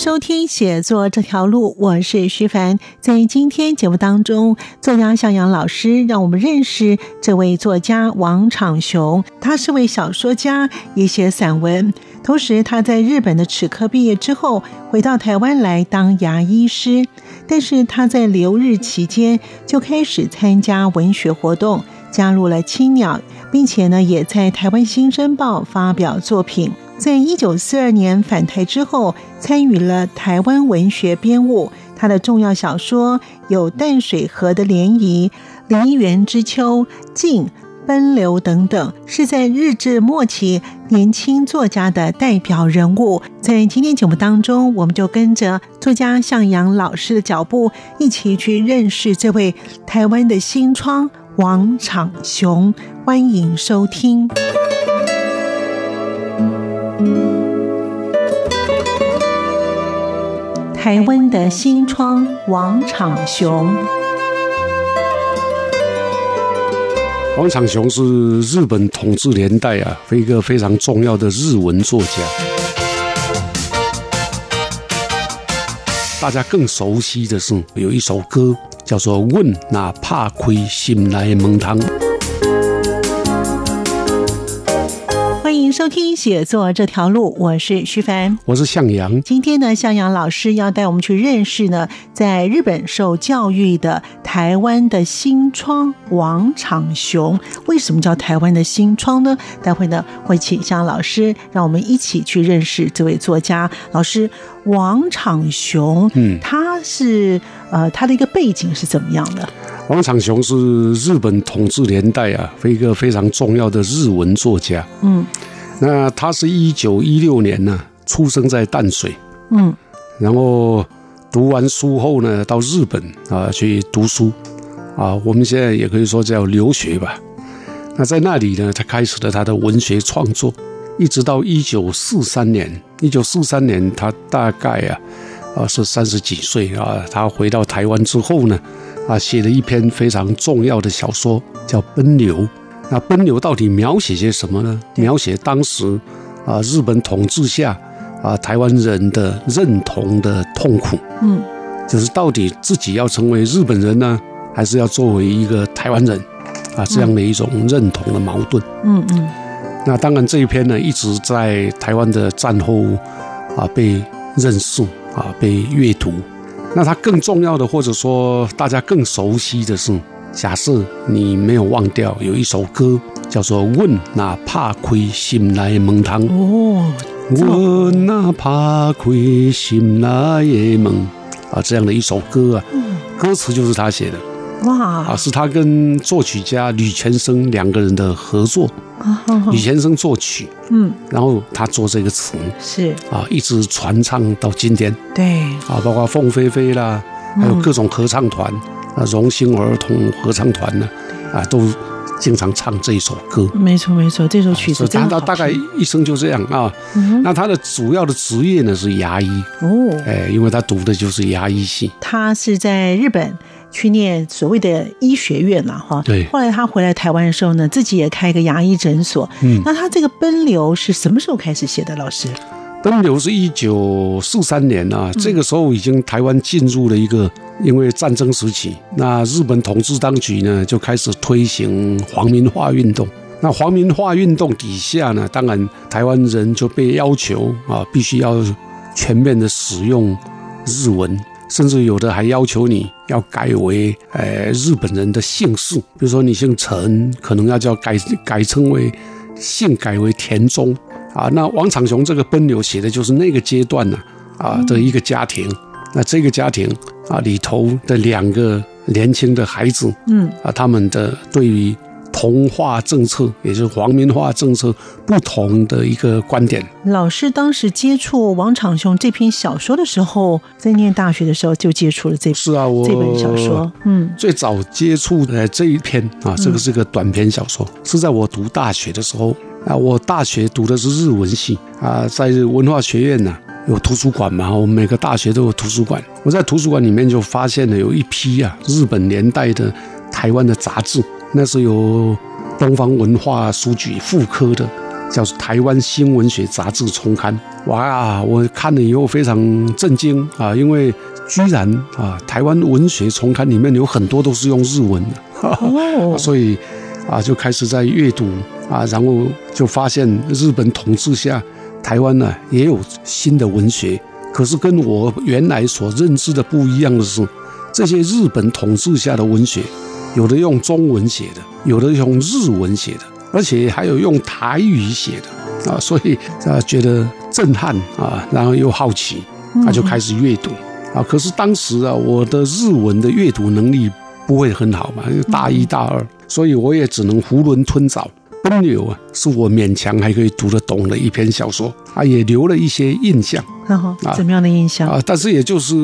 收听写作这条路，我是徐凡。在今天节目当中，作家向阳老师让我们认识这位作家王长雄。他是位小说家，也写散文。同时，他在日本的齿科毕业之后，回到台湾来当牙医师。但是他在留日期间就开始参加文学活动，加入了青鸟，并且呢，也在台湾新生报发表作品。在一九四二年返台之后，参与了台湾文学编务。他的重要小说有《淡水河的涟漪》《梨园之秋》《静》《奔流》等等，是在日治末期年轻作家的代表人物。在今天节目当中，我们就跟着作家向阳老师的脚步，一起去认识这位台湾的新窗王长雄。欢迎收听。台湾的新窗王长雄，王长雄是日本统治年代啊，一个非常重要的日文作家。大家更熟悉的是有一首歌叫做《问那怕亏心来蒙汤》。收听写作这条路，我是徐凡，我是向阳。今天呢，向阳老师要带我们去认识呢，在日本受教育的台湾的新窗王长雄。为什么叫台湾的新窗呢？待会呢，会请向老师让我们一起去认识这位作家老师王长雄。嗯，他是呃，他的一个背景是怎么样的？王长雄是日本统治年代啊，一个非常重要的日文作家。嗯，那他是一九一六年呢，出生在淡水。嗯，然后读完书后呢，到日本啊去读书啊，我们现在也可以说叫留学吧。那在那里呢，他开始了他的文学创作，一直到一九四三年。一九四三年，他大概啊啊是三十几岁啊。他回到台湾之后呢，啊写了一篇非常重要的小说，叫《奔流》。那《奔流》到底描写些什么呢？描写当时啊日本统治下啊台湾人的认同的痛苦。嗯，就是到底自己要成为日本人呢，还是要作为一个台湾人啊这样的一种认同的矛盾。嗯嗯那当然这一篇呢，一直在台湾的战后啊被认识啊被阅读。那它更重要的，或者说大家更熟悉的是，假设你没有忘掉，有一首歌叫做《问哪怕亏心来蒙汤》。哦，问哪怕亏心来蒙啊，这样的一首歌啊，歌词就是他写的。哇。啊，哇是他跟作曲家吕全生两个人的合作，啊，吕全生作曲，嗯，然后他做这个词。是。啊，一直传唱到今天。对，啊，包括凤飞飞啦，还有各种合唱团啊，荣兴儿童合唱团呢，啊，都经常唱这一首歌。没错没错，这首曲子是他他大概一生就这样啊。嗯那他的主要的职业呢是牙医，哦，哎，因为他读的就是牙医系。他是在日本去念所谓的医学院嘛，哈。对后来他回来台湾的时候呢，自己也开一个牙医诊所。嗯那他这个奔流是什么时候开始写的？老师？奔流是一九四三年啊，这个时候已经台湾进入了一个因为战争时期，那日本统治当局呢就开始推行皇民化运动。那皇民化运动底下呢，当然台湾人就被要求啊，必须要全面的使用日文，甚至有的还要求你要改为呃日本人的姓氏，比如说你姓陈，可能要叫改改称为姓改为田中啊。那王长雄这个奔流写的就是那个阶段呢啊的一个家庭，那这个家庭啊里头的两个年轻的孩子，嗯啊，他们的对于同化政策，也就是皇民化政策不同的一个观点。老师当时接触王长雄这篇小说的时候，在念大学的时候就接触了这是啊，我这本小说，嗯，最早接触的这一篇啊，这个是个短篇小说，是在我读大学的时候啊，我大学读的是日文系啊，在文化学院呢有图书馆嘛，我们每个大学都有图书馆，我在图书馆里面就发现了有一批啊日本年代的台湾的杂志。那是由东方文化书局副科的，叫《台湾新文学杂志重刊》。哇，我看了以后非常震惊啊，因为居然啊，台湾文学重刊里面有很多都是用日文的，哦，所以啊，就开始在阅读啊，然后就发现日本统治下，台湾呢也有新的文学，可是跟我原来所认知的不一样的是，这些日本统治下的文学。有的用中文写的，有的用日文写的，而且还有用台语写的啊，所以啊觉得震撼啊，然后又好奇，那就开始阅读啊。可是当时啊，我的日文的阅读能力不会很好嘛，大一大二，所以我也只能囫囵吞枣。奔流啊，是我勉强还可以读得懂的一篇小说啊，也留了一些印象。啊，怎么样的印象啊？但是也就是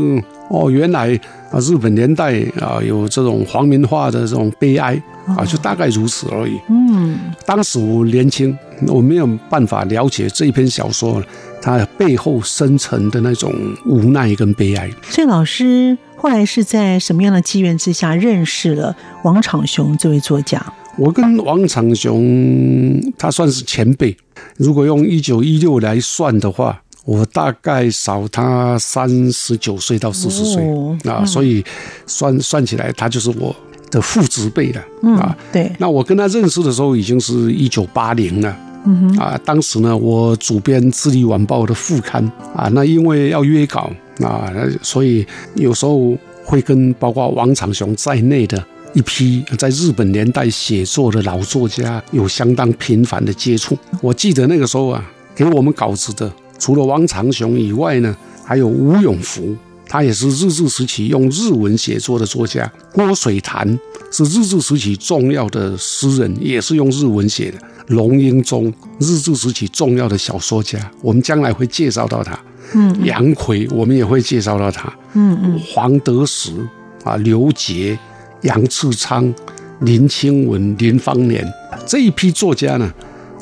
哦，原来啊，日本年代啊，有这种皇民化的这种悲哀啊，就大概如此而已。嗯，当时我年轻，我没有办法了解这一篇小说它背后深层的那种无奈跟悲哀。所以老师后来是在什么样的机缘之下认识了王长雄这位作家？我跟王长雄他算是前辈，如果用一九一六来算的话。我大概少他三十九岁到四十岁啊，所以算算起来，他就是我的父执辈了啊。对，那我跟他认识的时候，已经是一九八零了。嗯哼啊，当时呢，我主编《智利晚报》的副刊啊，那因为要约稿啊，所以有时候会跟包括王长雄在内的一批在日本年代写作的老作家有相当频繁的接触。我记得那个时候啊，给我们稿子的。除了汪长雄以外呢，还有吴永福，他也是日治时期用日文写作的作家。郭水潭是日治时期重要的诗人，也是用日文写的。龙英宗，日治时期重要的小说家，我们将来会介绍到他。嗯，杨奎，我们也会介绍到他。嗯嗯，黄德时啊，刘杰、杨次昌、林清文、林芳年这一批作家呢，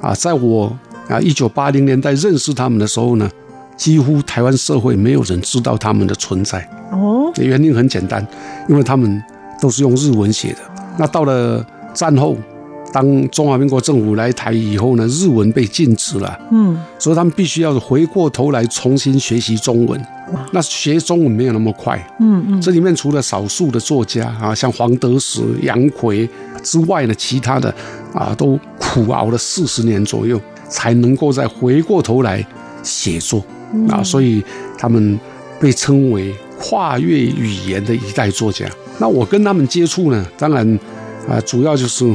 啊，在我。啊，一九八零年代认识他们的时候呢，几乎台湾社会没有人知道他们的存在。哦，原因很简单，因为他们都是用日文写的。那到了战后，当中华民国政府来台以后呢，日文被禁止了。嗯，所以他们必须要回过头来重新学习中文。那学中文没有那么快。嗯嗯，这里面除了少数的作家啊，像黄德时、杨奎之外呢，其他的啊，都苦熬了四十年左右。才能够再回过头来写作啊，所以他们被称为跨越语言的一代作家。那我跟他们接触呢，当然啊，主要就是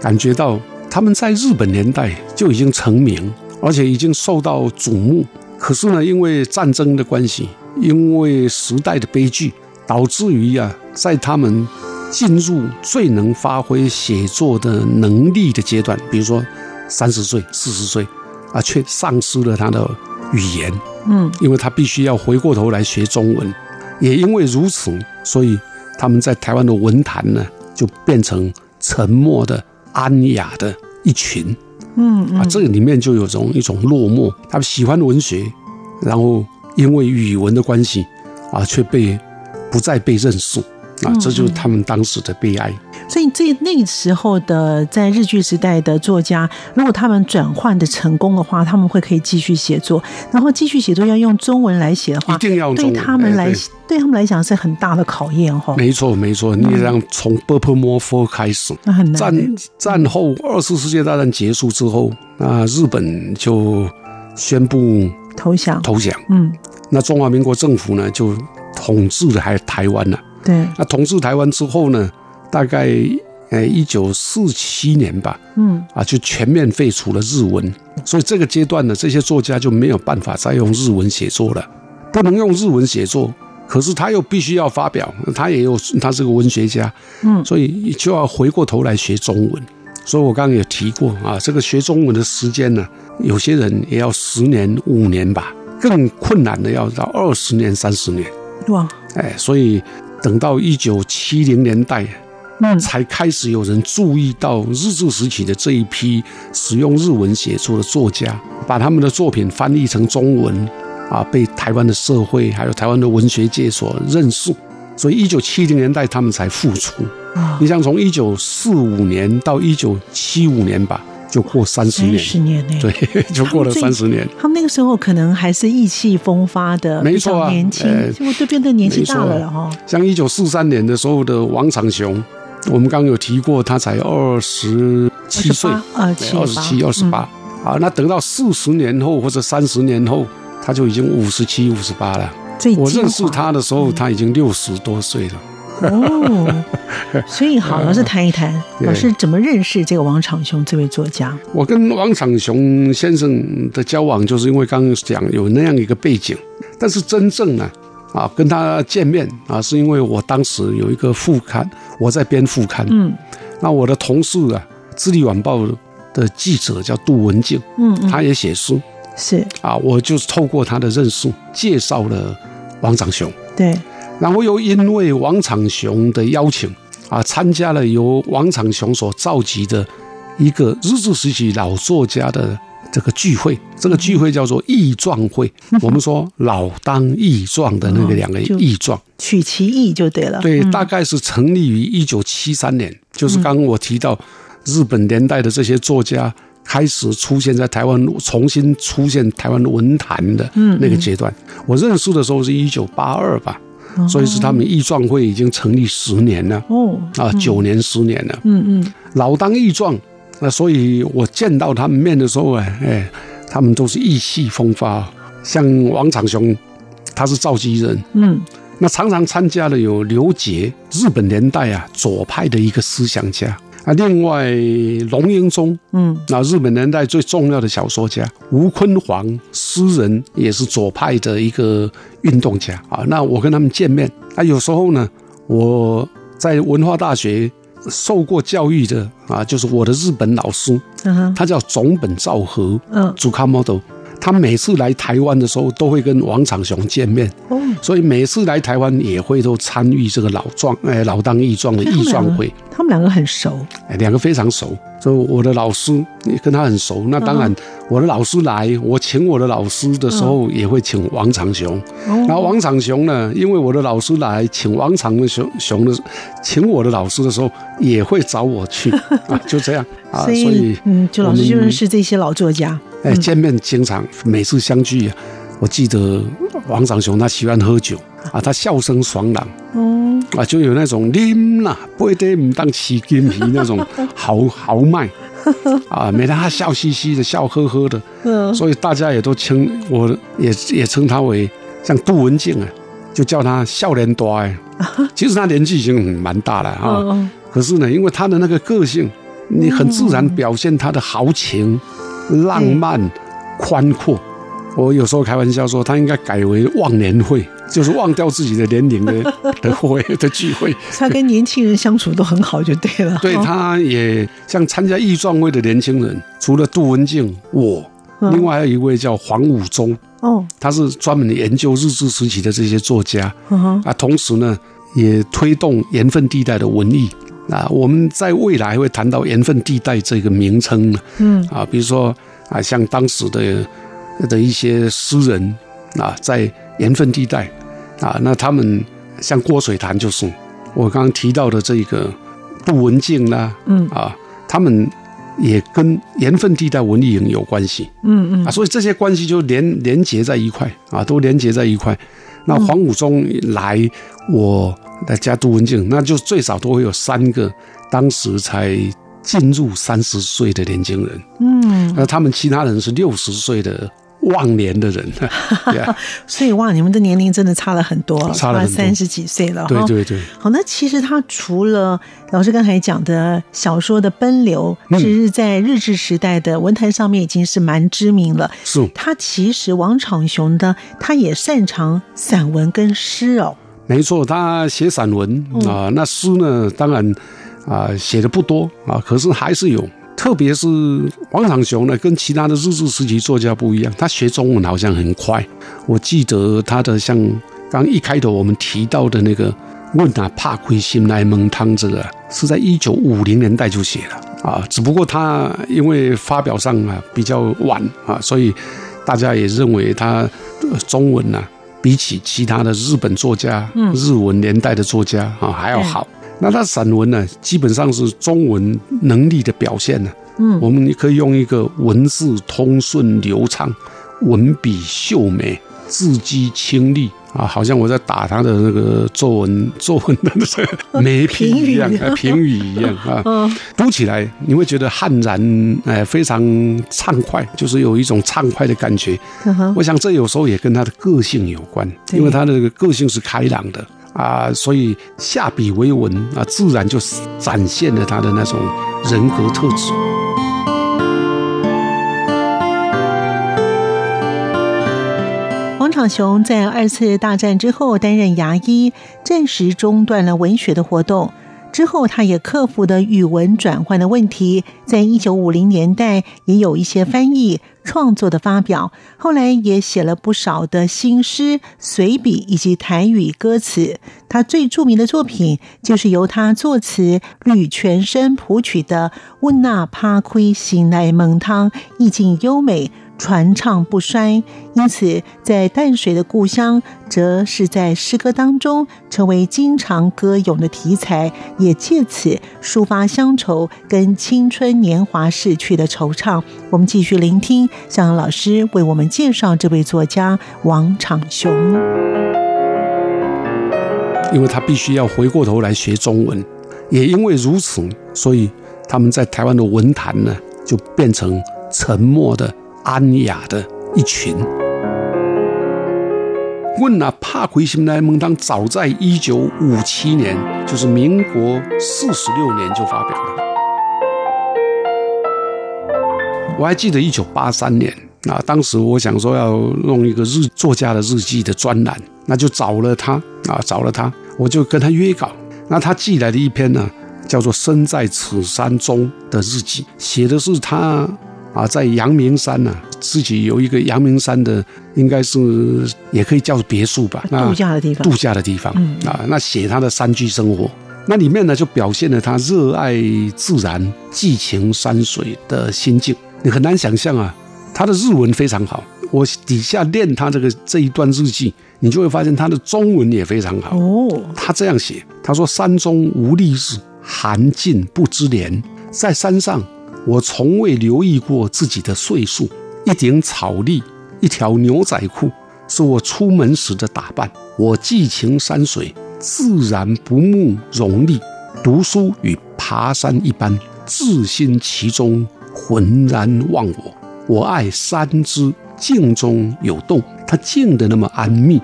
感觉到他们在日本年代就已经成名，而且已经受到瞩目。可是呢，因为战争的关系，因为时代的悲剧，导致于啊，在他们进入最能发挥写作的能力的阶段，比如说。三十岁、四十岁，啊，却丧失了他的语言，嗯，因为他必须要回过头来学中文，也因为如此，所以他们在台湾的文坛呢，就变成沉默的、安雅的一群，嗯啊，这个里面就有种一种落寞，他们喜欢文学，然后因为语文的关系，啊，却被不再被认识。啊，这就是他们当时的悲哀。所以，这那个时候的在日剧时代的作家，如果他们转换的成功的话，他们会可以继续写作，然后继续写作要用中文来写的话，一定要对他们来对他们来讲是很大的考验哈。没错，没错，你让从《波 p 摩佛》开始，那很难。战战后二次世界大战结束之后，那日本就宣布投降，投降。嗯，那中华民国政府呢，就统治了还台湾了。对，那统治台湾之后呢，大概呃一九四七年吧，嗯，啊就全面废除了日文，所以这个阶段呢，这些作家就没有办法再用日文写作了，不能用日文写作，可是他又必须要发表，他也有他是个文学家，嗯，所以就要回过头来学中文，所以我刚刚也提过啊，这个学中文的时间呢，有些人也要十年、五年吧，更困难的要到二十年、三十年。哇，哎，所以等到一九七零年代，嗯，才开始有人注意到日治时期的这一批使用日文写作的作家，把他们的作品翻译成中文，啊，被台湾的社会还有台湾的文学界所认识。所以一九七零年代他们才复出。啊你像从一九四五年到一九七五年吧，就过三十三年，十年呢，对，就过了三十年。他们那个时候可能还是意气风发的，没错啊年轻呃，结果都变得年纪大了哈。像一九四三年的时候的王长雄，我们刚刚有提过，他才二十七岁，二十七、二十八啊。那等到四十年后或者三十年后，他就已经五十七、五十八了。我认识他的时候，他已经六十多岁了。哦，所以好，老师谈一谈，对老师怎么认识这个王长雄这位作家？我跟王长雄先生的交往，就是因为刚刚讲有那样一个背景，但是真正呢，啊，跟他见面啊，是因为我当时有一个副刊，我在编副刊，嗯。那我的同事啊，《智利晚报》的记者叫杜文静，嗯嗯，他也写书。是。啊，我就是透过他的认识，介绍了王长雄，对，然后又因为王长雄的邀请啊，参加了由王长雄所召集的一个日治时期老作家的这个聚会，这个聚会叫做义壮会。我们说老当益壮的那个两个 哦就益壮，取其义就对了。对，嗯大概是成立于一九七三年，就是刚刚我提到日本年代的这些作家开始出现在台湾，重新出现台湾文坛的那个阶段。我认识的时候是一九八二吧，所以是他们义壮会已经成立十年了哦，啊，九年十年了，嗯嗯，老当益壮。那所以我见到他们面的时候，哎哎，他们都是意气风发。像王长雄，他是召集人，嗯那常常参加的有刘杰，日本年代啊左派的一个思想家啊，另外龙应忠，嗯那日本年代最重要的小说家吴坤煌，诗人也是左派的一个运动家啊。那我跟他们见面啊，有时候呢，我在文化大学受过教育的啊，就是我的日本老师，嗯他叫总本照和嗯。主卡 model，他每次来台湾的时候都会跟王长雄见面。哦，所以每次来台湾也会都参与这个老壮哎老当益壮的义壮会，他们两个很熟。哎两个非常熟，所以我的老师也跟他很熟。那当然，我的老师来，我请我的老师的时候也会请王长雄。然后王长雄呢，因为我的老师来请王长雄雄的，请我的老师的时候也会找我去 啊，就这样啊，所以嗯，就老师就认识这些老作家。哎见面经常每次相聚啊，我记得王长雄他喜欢喝酒啊，他笑声爽朗。嗯，啊，就有那种啉啦，不得唔当起金皮那种豪豪迈 啊，每天他笑嘻嘻的，笑呵呵的，嗯所以大家也都称我也也称他为像杜文静啊，就叫他笑脸多哎。其实他年纪已经蛮大了啊，嗯可是呢，因为他的那个个性，你很自然表现他的豪情、浪漫、宽阔。我有时候开玩笑说，他应该改为忘年会，就是忘掉自己的年龄的 的会的聚会。他跟年轻人相处都很好，就对了。对，哦他也像参加义壮会的年轻人，除了杜文静，我，嗯。另外还有一位叫黄武忠，哦，他是专门研究日治时期的这些作家。嗯，啊，同时呢，也推动盐分地带的文艺。啊，我们在未来会谈到盐分地带这个名称呢，嗯。啊，比如说啊，像当时的的一些诗人啊，在盐分地带啊，那他们像郭水潭就是我刚刚提到的这个杜文静啦，嗯啊，他们也跟盐分地带文艺营有关系嗯嗯，啊，所以这些关系就连连结在一块啊，都连结在一块。那黄武忠来，我来加杜文静，那就最少都会有三个当时才进入三十岁的年轻人。嗯，那他们其他人是六十岁的忘年的人，yeah, 所以哇，你们的年龄真的差了很多，差了三十几岁了。哈对对对，好，那其实他除了老师刚才讲的小说的奔流，嗯其实在日治时代的文坛上面已经是蛮知名了。是他其实王长雄的，他也擅长散文跟诗哦。没错。他写散文啊、那诗呢，当然啊、写的不多啊，可是还是有特别是王长雄呢，跟其他的日治时期作家不一样，他学中文好像很快。我记得他的像刚一开头我们提到的那个“问啊怕亏心来蒙汤”这个，是在一九五零年代就写了啊。只不过他因为发表上啊比较晚啊，所以大家也认为他中文呢比起其他的日本作家、日文年代的作家啊还要好。那他散文呢，基本上是中文能力的表现呢。嗯，我们可以用一个文字通顺流畅，文笔秀美，字迹清丽啊，好像我在打他的那个作文 作文的那个美评一样，评语一样啊。读起来你会觉得悍然，哎，非常畅快，就是有一种畅快的感觉。我想这有时候也跟他的个性有关，因为他的个性是开朗的。啊，所以下笔为文啊，自然就展现了他的那种人格特质。王长雄在二次大战之后担任牙医，暂时中断了文学的活动。之后，他也克服了语文转换的问题，在一九五零年代也有一些翻译创作的发表。后来也写了不少的新诗、随笔以及台语歌词。他最著名的作品就是由他作词、吕全生谱曲的《温那帕亏醒来蒙汤》，意境优美。传唱不衰，因此在淡水的故乡，则是在诗歌当中成为经常歌咏的题材，也借此抒发乡愁跟青春年华逝去的惆怅。我们继续聆听向老师为我们介绍这位作家王长雄，因为他必须要回过头来学中文，也因为如此，所以他们在台湾的文坛呢，就变成沉默的。安雅的一群。问啊，帕奎心来蒙当早在一九五七年，就是民国四十六年就发表了。我还记得一九八三年啊，当时我想说要弄一个日作家的日记的专栏，那就找了他啊，找了他，我就跟他约稿。那他寄来的一篇呢，叫做《身在此山中》的日记，写的是他。啊，在阳明山呢，自己有一个阳明山的，应该是也可以叫别墅吧，度假的地方，度假的地方。啊，那写他的山居生活，那里面呢就表现了他热爱自然、寄情山水的心境。你很难想象啊，他的日文非常好。我底下念他这个这一段日记，你就会发现他的中文也非常好。哦，他这样写，他说：“山中无丽日，寒尽不知年，在山上。”我从未留意过自己的岁数。一顶草笠，一条牛仔裤，是我出门时的打扮。我寄情山水，自然不慕荣利。读书与爬山一般，自心其中，浑然忘我。我爱山之静中有动，它静得那么安谧，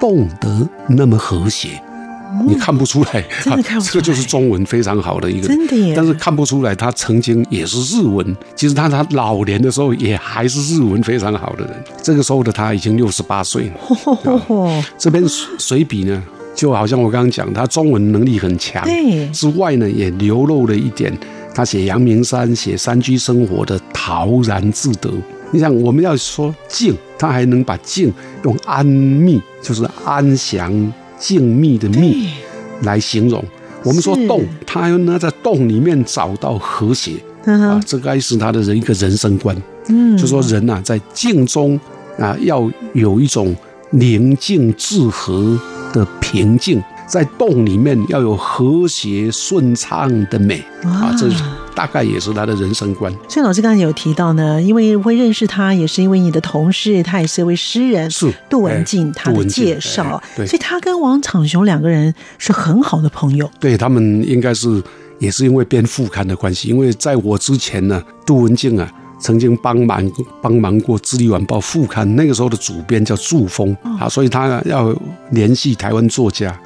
动得那么和谐。你看不出来，真的看不出来。这个就是中文非常好的一个，真的耶。但是看不出来，他曾经也是日文。其实他他老年的时候也还是日文非常好的人。这个时候的他已经六十八岁了。这边随笔呢，就好像我刚刚讲，他中文能力很强。对。之外呢，也流露了一点他写阳明山、写山居生活的陶然自得。你想，我们要说静，他还能把静用安谧，就是安详。静谧的谧来形容，我们说动，他要呢在动里面找到和谐。啊，这该是他的人一个人生观。嗯，就说人呐在静中啊要有一种宁静致和的平静。在洞里面要有和谐顺畅的美。啊，这大概也是他的人生观。所以老师刚才有提到呢，因为会认识他，也是因为你的同事，他也是一位诗人，是杜文静他的介绍，所以他跟王长雄两个人是很好的朋友。对他们应该是也是因为编副刊的关系，因为在我之前呢，杜文静啊。曾经帮忙帮忙过《智利晚报》副刊，那个时候的主编叫祝峰啊，所以他要联系台湾作家。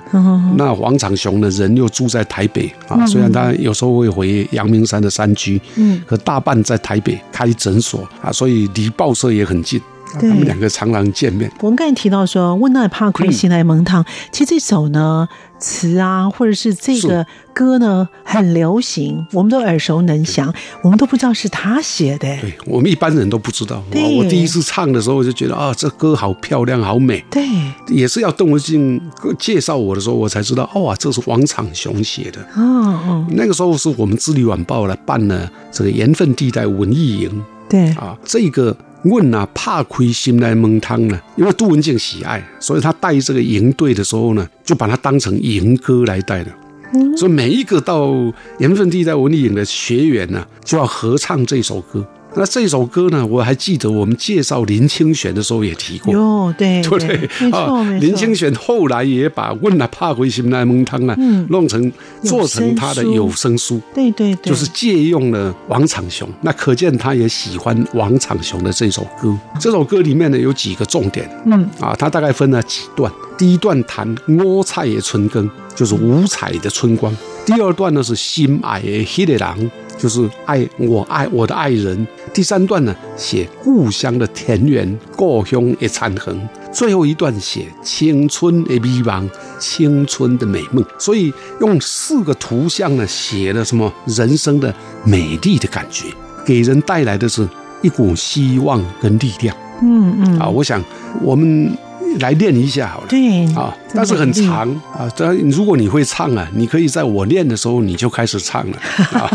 那王长雄呢，人又住在台北啊，虽然他有时候会回阳明山的山居，嗯，可大半在台北开诊所啊，所以离报社也很近他们两个常常见面。我们刚才提到说，温奈帕奎西来蒙汤，其实这首呢词啊，或者是这个歌呢，很流行，我们都耳熟能详，我们都不知道是他写的。对我们一般人都不知道。我第一次唱的时候，我就觉得啊，这歌好漂亮，好美。对，也是要邓文静介绍我的时候，我才知道，哇，这是王长雄写的。哦哦，那个时候是我们《智利晚报》来办了这个盐分地带文艺营。对啊，这个。问啊，怕亏心来蒙汤呢？因为杜文静喜爱，所以他带这个营队的时候呢，就把它当成营歌来带的。所以每一个到盐分地带文艺营的学员呢，就要合唱这首歌。那这首歌呢，我还记得我们介绍林清玄的时候也提过。哟，对，对对？没错，林清玄后来也把《问了怕回心来蒙汤》啊，弄成做成他的有声书。对对对，就是借用了王长雄。那可见他也喜欢王长雄的这首歌。这首歌里面呢有几个重点。嗯啊，他大概分了几段。第一段谈五彩的春耕，就是五彩的春光。第二段呢是心爱的黑的郎。就是爱我爱我的爱人。第三段呢，写故乡的田园，故乡的残痕。最后一段写青春的迷茫，青春的美梦。所以用四个图像呢，写了什么人生的美丽的感觉，给人带来的是一股希望跟力量。嗯嗯。啊，我想我们。来练一下好了，对啊，但是很长啊。这如果你会唱啊，你可以在我练的时候你就开始唱了啊。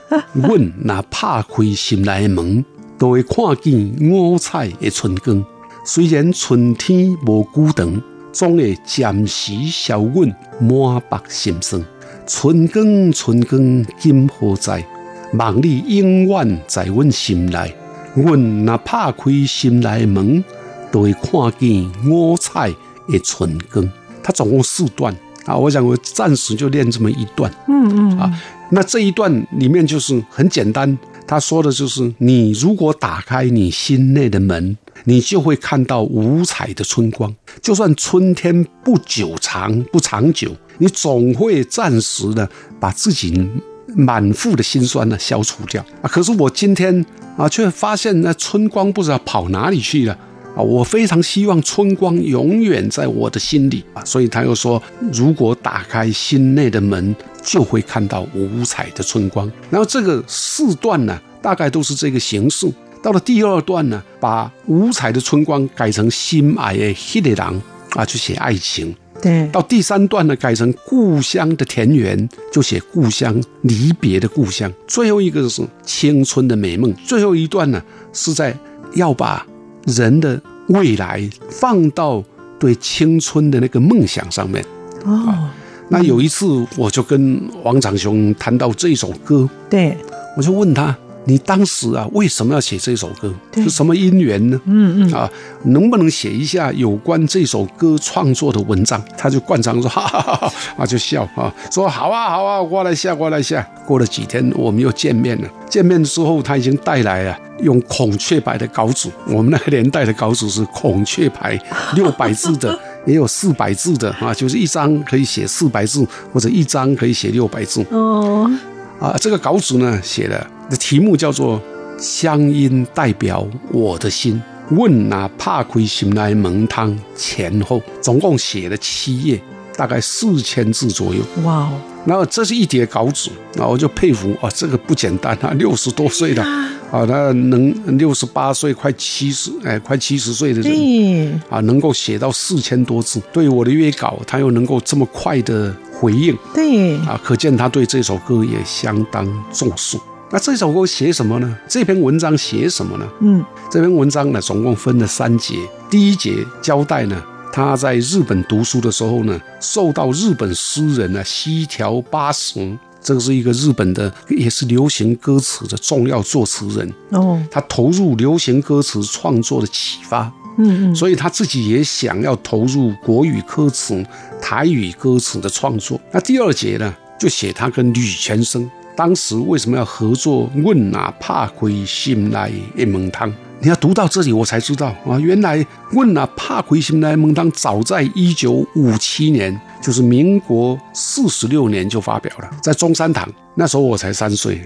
阮那拍开心来门，都会看见五彩的春光。虽然春天无久长，总会暂时消阮满腹心酸。春光春光今何在？望你永远在阮心内。阮那拍开心来门。都会看见五彩的春光，它总共四段啊，我想我暂时就练这么一段，嗯嗯啊，那这一段里面就是很简单，他说的就是你如果打开你心内的门，你就会看到五彩的春光，就算春天不久长不长久，你总会暂时的把自己满腹的心酸呢消除掉啊。可是我今天啊，却发现那春光不知道跑哪里去了。啊，我非常希望春光永远在我的心里啊，所以他又说，如果打开心内的门，就会看到五彩的春光。然后这个四段呢，大概都是这个形式。到了第二段呢，把五彩的春光改成心爱的黑的狼啊，去写爱情。对。到第三段呢，改成故乡的田园，就写故乡离别的故乡。最后一个是青春的美梦。最后一段呢，是在要把。人的未来放到对青春的那个梦想上面哦。那有一次，我就跟王长雄谈到这首歌，对，我就问他。你当时啊，为什么要写这首歌？是什么因缘呢？嗯嗯啊，能不能写一下有关这首歌创作的文章？他就惯常说哈哈哈哈啊，就笑啊，说好啊好啊，过来下过来下。过了几天，我们又见面了。见面之后，他已经带来了用孔雀牌的稿纸。我们那个年代的稿纸是孔雀牌，六百字的，也有四百字的啊，就是一张可以写四百字，或者一张可以写六百字。哦。啊，这个稿纸呢，写的的题目叫做《乡音代表我的心》，问哪怕亏心来蒙汤前后，总共写了七页，大概四千字左右。哇哦！然后这是一叠稿纸，那我就佩服啊，这个不简单啊，六十多岁了啊，他能六十八岁，快七十，哎，快七十岁的人啊，能够写到四千多字，对我的约稿，他又能够这么快的。回应对啊，可见他对这首歌也相当重视。那这首歌写什么呢？这篇文章写什么呢？嗯，这篇文章呢，总共分了三节。第一节交代呢，他在日本读书的时候呢，受到日本诗人呢西条八十，这个是一个日本的，也是流行歌词的重要作词人哦，他投入流行歌词创作的启发。嗯嗯，所以他自己也想要投入国语歌词、台语歌词的创作。那第二节呢，就写他跟吕全生当时为什么要合作？问哪怕亏心来一蒙汤。你要读到这里，我才知道啊，原来问哪怕亏心来蒙汤，早在一九五七年，就是民国四十六年就发表了，在中山堂。那时候我才三岁。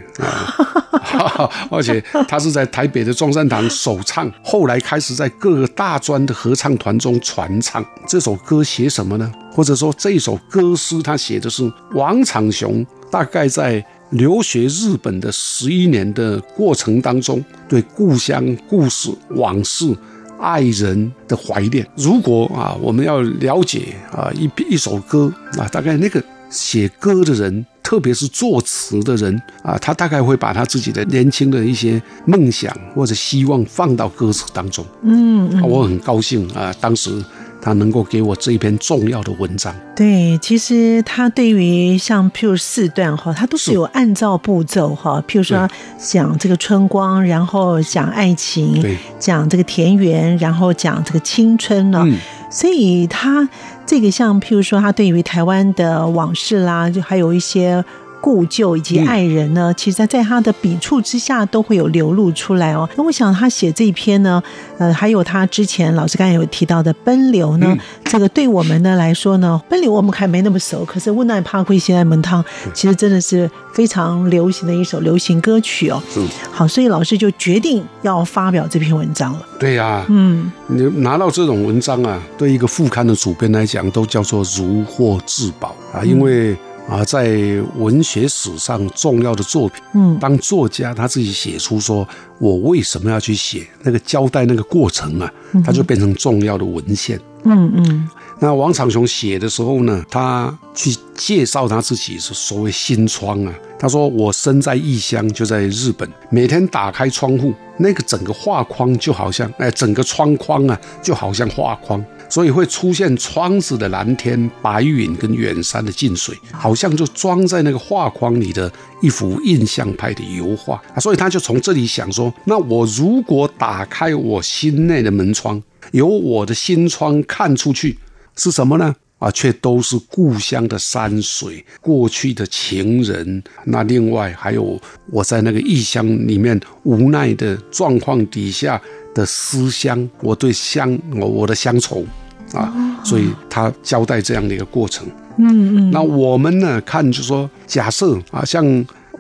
而且他是在台北的中山堂首唱，后来开始在各个大专的合唱团中传唱。这首歌写什么呢？或者说这首歌诗他写的是王长雄大概在留学日本的十一年的过程当中，对故乡故事往事。爱人的怀念。如果啊，我们要了解啊一一首歌啊，大概那个写歌的人，特别是作词的人啊，他大概会把他自己的年轻的一些梦想或者希望放到歌词当中。嗯，我很高兴啊，当时。他能够给我这一篇重要的文章。对，其实他对于像譬如四段哈，他都是有按照步骤哈。譬如说讲这个春光，然后讲爱情，讲这个田园，然后讲这个青春呢。所以他这个像譬如说，他对于台湾的往事啦，就还有一些。故旧以及爱人呢，其实，在他的笔触之下都会有流露出来哦。那我想他写这一篇呢，呃，还有他之前老师刚才有提到的《奔流》呢，这个对我们呢来说呢，《奔流》我们还没那么熟，可是《温暖帕奎西在门汤》其实真的是非常流行的一首流行歌曲哦。嗯好，所以老师就决定要发表这篇文章了。对呀，嗯，你拿到这种文章啊，对一个副刊的主编来讲，都叫做如获至宝啊，因为。啊，在文学史上重要的作品，嗯，当作家他自己写出说，我为什么要去写那个交代那个过程啊，他就变成重要的文献。嗯嗯。那王长雄写的时候呢，他去介绍他自己是所谓新窗啊，他说我身在异乡，就在日本，每天打开窗户，那个整个画框就好像，哎，整个窗框啊，就好像画框。所以会出现窗子的蓝天、白云跟远山的近水，好像就装在那个画框里的一幅印象派的油画啊。所以他就从这里想说：那我如果打开我心内的门窗，由我的心窗看出去是什么呢？啊，却都是故乡的山水、过去的情人。那另外还有我在那个异乡里面无奈的状况底下。的思乡，我对乡，我我的乡愁啊，所以他交代这样的一个过程。嗯嗯。那我们呢看，就说假设啊，像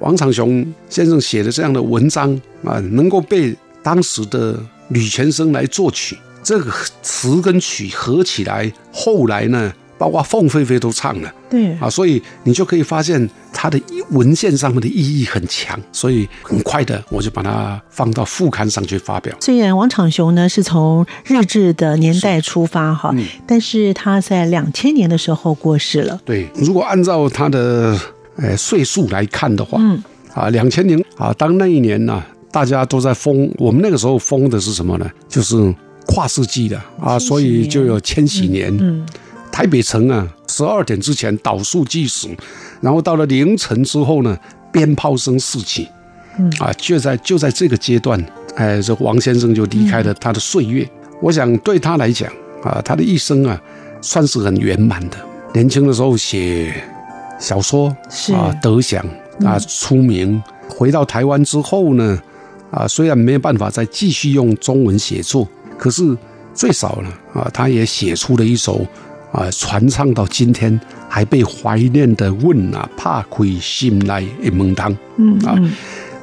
王长雄先生写的这样的文章啊，能够被当时的吕全生来作曲，这个词跟曲合起来，后来呢？包括凤飞飞都唱了，对啊，所以你就可以发现它的文献上面的意义很强，所以很快的我就把它放到副刊上去发表。虽然王长雄呢是从日治的年代出发哈，但是他在两千年的时候过世了。对，如果按照他的呃岁数来看的话，嗯啊，两千年啊，当那一年呢，大家都在封，我们那个时候封的是什么呢？就是跨世纪的啊，所以就有千禧年。嗯。台北城啊，十二点之前倒数计时，然后到了凌晨之后呢，鞭炮声四起，嗯啊，就在就在这个阶段，哎，这王先生就离开了他的岁月。我想对他来讲啊，他的一生啊，算是很圆满的。年轻的时候写小说啊，得奖啊，出名。回到台湾之后呢，啊，虽然没有办法再继续用中文写作，可是最少呢，啊，他也写出了一首。啊，传唱到今天还被怀念的《问啊，怕亏心来一门汤》。嗯啊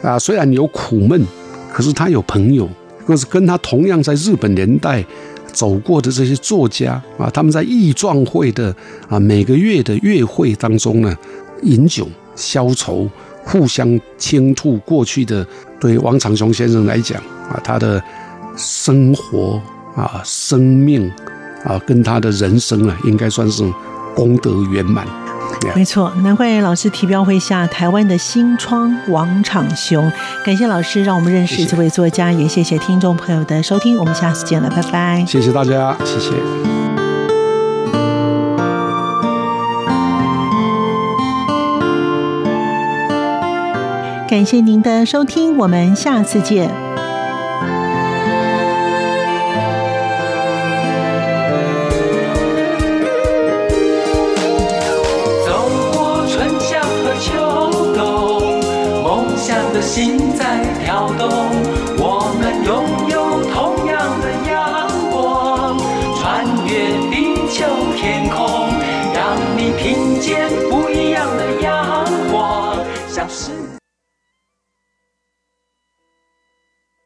啊，虽然有苦闷，可是他有朋友，可是跟他同样在日本年代走过的这些作家啊，他们在义壮会的啊每个月的月会当中呢，饮酒消愁，互相倾吐过去的。对王长雄先生来讲啊，他的生活啊，生命。啊，跟他的人生啊，应该算是功德圆满。没错，难怪老师提标会下台湾的新窗王场雄。感谢老师，让我们认识这位作家，也谢谢听众朋友的收听，我们下次见了，拜拜。谢谢大家，谢谢。感谢您的收听，我们下次见。心在跳动，